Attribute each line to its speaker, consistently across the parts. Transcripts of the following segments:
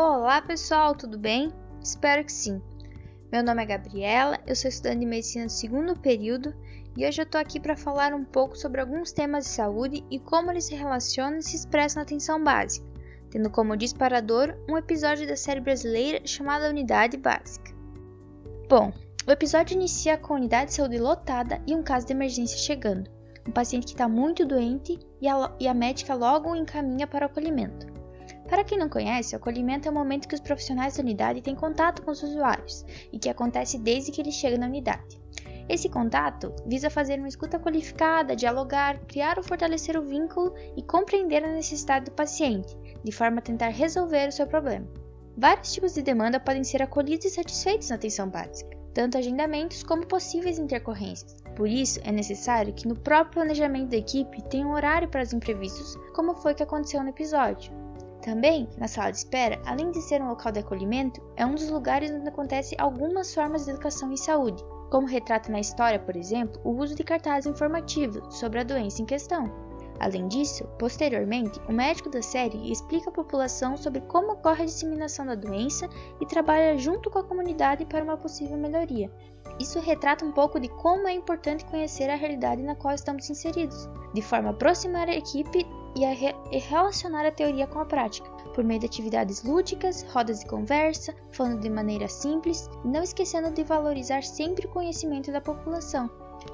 Speaker 1: Olá pessoal, tudo bem? Espero que sim. Meu nome é Gabriela, eu sou estudante de medicina do segundo período e hoje eu tô aqui para falar um pouco sobre alguns temas de saúde e como eles se relacionam e se expressam na atenção básica, tendo como disparador um episódio da série brasileira chamada Unidade Básica. Bom, o episódio inicia com a unidade de saúde lotada e um caso de emergência chegando. Um paciente que está muito doente e a, e a médica logo o encaminha para o acolhimento. Para quem não conhece, o acolhimento é o momento que os profissionais da unidade têm contato com os usuários e que acontece desde que eles chegam na unidade. Esse contato visa fazer uma escuta qualificada, dialogar, criar ou fortalecer o vínculo e compreender a necessidade do paciente, de forma a tentar resolver o seu problema. Vários tipos de demanda podem ser acolhidos e satisfeitos na atenção básica, tanto agendamentos como possíveis intercorrências. Por isso, é necessário que no próprio planejamento da equipe tenha um horário para os imprevistos, como foi que aconteceu no episódio. Também, na sala de espera, além de ser um local de acolhimento, é um dos lugares onde acontece algumas formas de educação em saúde, como retrata na história, por exemplo, o uso de cartazes informativos sobre a doença em questão. Além disso, posteriormente, o médico da série explica à população sobre como ocorre a disseminação da doença e trabalha junto com a comunidade para uma possível melhoria. Isso retrata um pouco de como é importante conhecer a realidade na qual estamos inseridos, de forma a aproximar a equipe e, a re e relacionar a teoria com a prática, por meio de atividades lúdicas, rodas de conversa, falando de maneira simples, não esquecendo de valorizar sempre o conhecimento da população.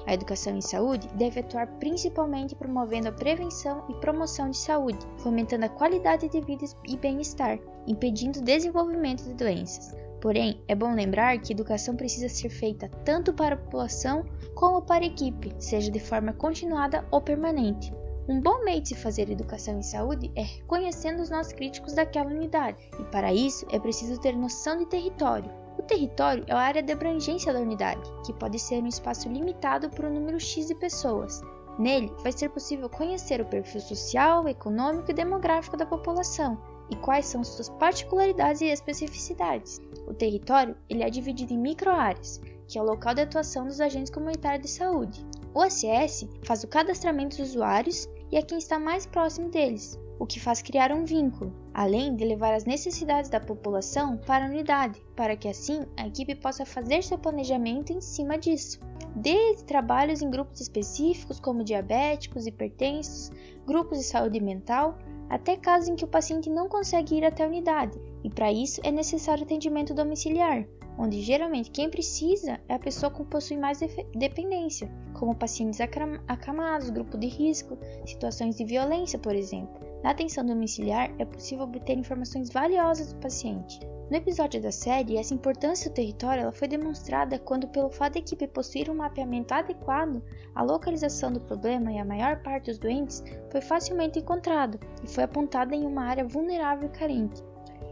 Speaker 1: A educação em saúde deve atuar principalmente promovendo a prevenção e promoção de saúde, fomentando a qualidade de vida e bem-estar, impedindo o desenvolvimento de doenças. Porém, é bom lembrar que educação precisa ser feita tanto para a população como para a equipe, seja de forma continuada ou permanente. Um bom meio de se fazer educação em saúde é reconhecendo os nossos críticos daquela unidade, e para isso é preciso ter noção de território. O território é a área de abrangência da unidade, que pode ser um espaço limitado por um número X de pessoas. Nele, vai ser possível conhecer o perfil social, econômico e demográfico da população e quais são suas particularidades e especificidades. O território ele é dividido em microáreas, que é o local de atuação dos agentes comunitários de saúde. O ACS faz o cadastramento dos usuários e a quem está mais próximo deles, o que faz criar um vínculo, além de levar as necessidades da população para a unidade, para que assim a equipe possa fazer seu planejamento em cima disso. Desde trabalhos em grupos específicos como diabéticos, hipertensos, grupos de saúde mental, até casos em que o paciente não consegue ir até a unidade, e para isso é necessário atendimento domiciliar, onde geralmente quem precisa é a pessoa que possui mais dependência, como pacientes acamados, grupo de risco, situações de violência, por exemplo. Na atenção domiciliar é possível obter informações valiosas do paciente. No episódio da série, essa importância do território foi demonstrada quando, pelo fato da equipe possuir um mapeamento adequado, a localização do problema e a maior parte dos doentes foi facilmente encontrado e foi apontada em uma área vulnerável e carente.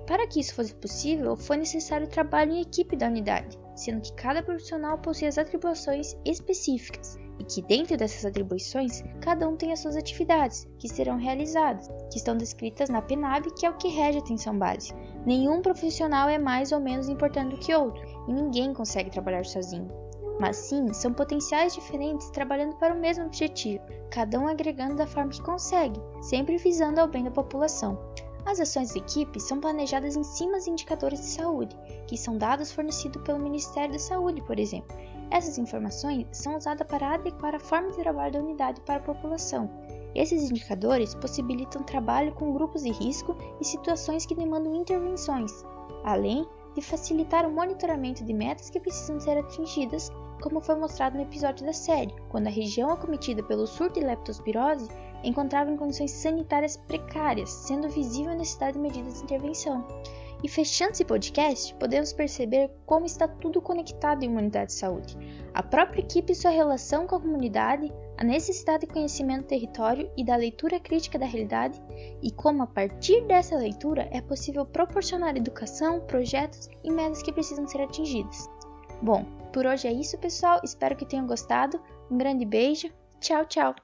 Speaker 1: Para que isso fosse possível, foi necessário trabalho em equipe da unidade, sendo que cada profissional possui as atribuições específicas e que, dentro dessas atribuições, cada um tem as suas atividades que serão realizadas, que estão descritas na PNAB, que é o que rege a atenção básica. Nenhum profissional é mais ou menos importante do que outro, e ninguém consegue trabalhar sozinho. Mas sim, são potenciais diferentes trabalhando para o mesmo objetivo, cada um agregando da forma que consegue, sempre visando ao bem da população. As ações de equipe são planejadas em cima dos indicadores de saúde, que são dados fornecidos pelo Ministério da Saúde, por exemplo. Essas informações são usadas para adequar a forma de trabalho da unidade para a população. Esses indicadores possibilitam trabalho com grupos de risco e situações que demandam intervenções, além de facilitar o monitoramento de metas que precisam ser atingidas, como foi mostrado no episódio da série, quando a região acometida pelo surto de leptospirose encontrava em condições sanitárias precárias, sendo visível a necessidade de medidas de intervenção. E fechando esse podcast, podemos perceber como está tudo conectado em uma unidade de saúde. A própria equipe e sua relação com a comunidade, a necessidade de conhecimento do território e da leitura crítica da realidade, e como a partir dessa leitura é possível proporcionar educação, projetos e metas que precisam ser atingidas. Bom, por hoje é isso, pessoal. Espero que tenham gostado. Um grande beijo. Tchau, tchau.